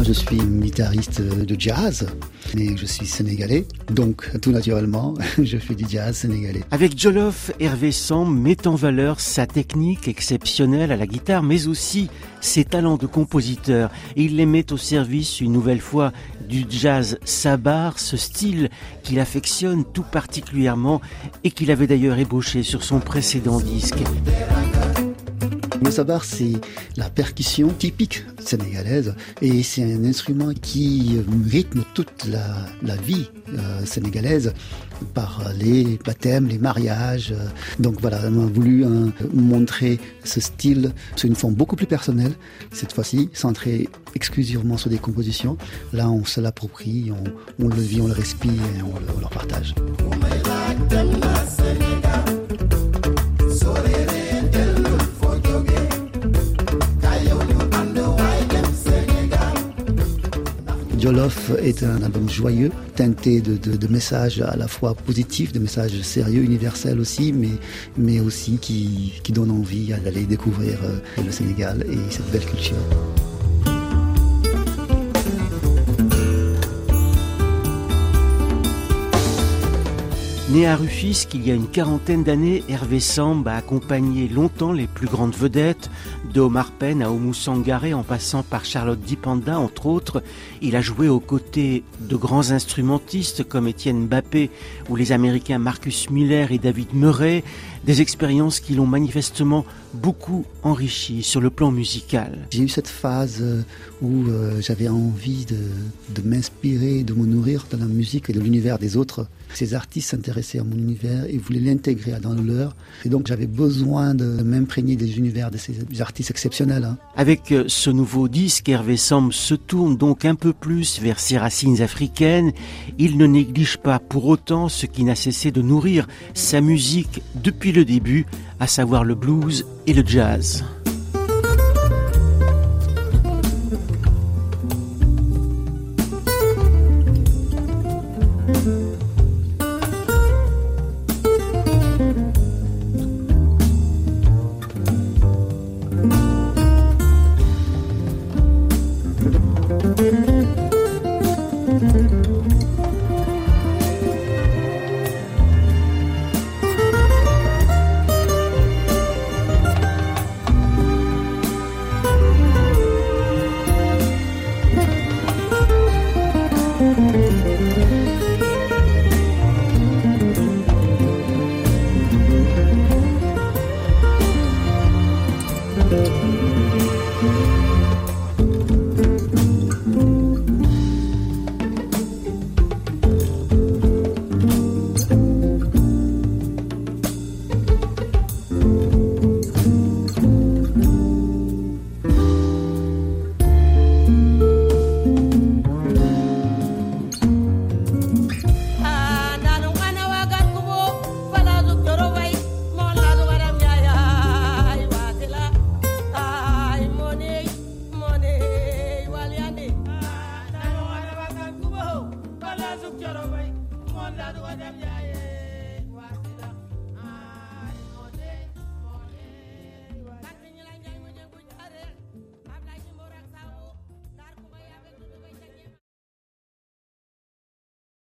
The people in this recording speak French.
Moi, je suis guitariste de jazz, mais je suis sénégalais, donc tout naturellement, je fais du jazz sénégalais. Avec Jolof, Hervé Sam met en valeur sa technique exceptionnelle à la guitare, mais aussi ses talents de compositeur. Et il les met au service une nouvelle fois du jazz sabar, ce style qu'il affectionne tout particulièrement et qu'il avait d'ailleurs ébauché sur son précédent disque. Le sabar, c'est la percussion typique sénégalaise et c'est un instrument qui rythme toute la, vie euh, sénégalaise par les baptêmes, les mariages. Donc voilà, on a voulu euh, montrer ce style sous une forme beaucoup plus personnelle, cette fois-ci centré exclusivement sur des compositions. Là, on se l'approprie, on, le vit, on le respire et on le, on le partage. Jolof est un album joyeux, teinté de, messages à la fois positifs, de messages sérieux, universels aussi, mais, mais aussi qui, qui donnent envie d'aller découvrir euh, le Sénégal et cette belle culture. Né à Rufisque il y a une quarantaine d'années, Hervé Samb a accompagné longtemps les plus grandes vedettes, de Omar Penn à Oumou Sangaré en passant par Charlotte Dipanda entre autres. Il a joué aux côtés de grands instrumentistes comme Étienne Mbappé ou les Américains Marcus Miller et David Murray, des expériences qui l'ont manifestement beaucoup enrichi sur le plan musical. J'ai eu cette phase euh, où euh, j'avais envie de m'inspirer, de me nourrir de la musique et de l'univers des autres. Ces artistes s'intéressaient à mon univers et voulaient l'intégrer dans le leur. Et donc j'avais besoin de m'imprégner des univers de ces artistes exceptionnels. Hein. Avec euh, ce nouveau disque, Hervé Sam se tourne donc un peu plus vers ses racines africaines. Il ne néglige pas pour autant ce qui n'a cessé de nourrir sa musique depuis le début, à savoir le blues et le jazz.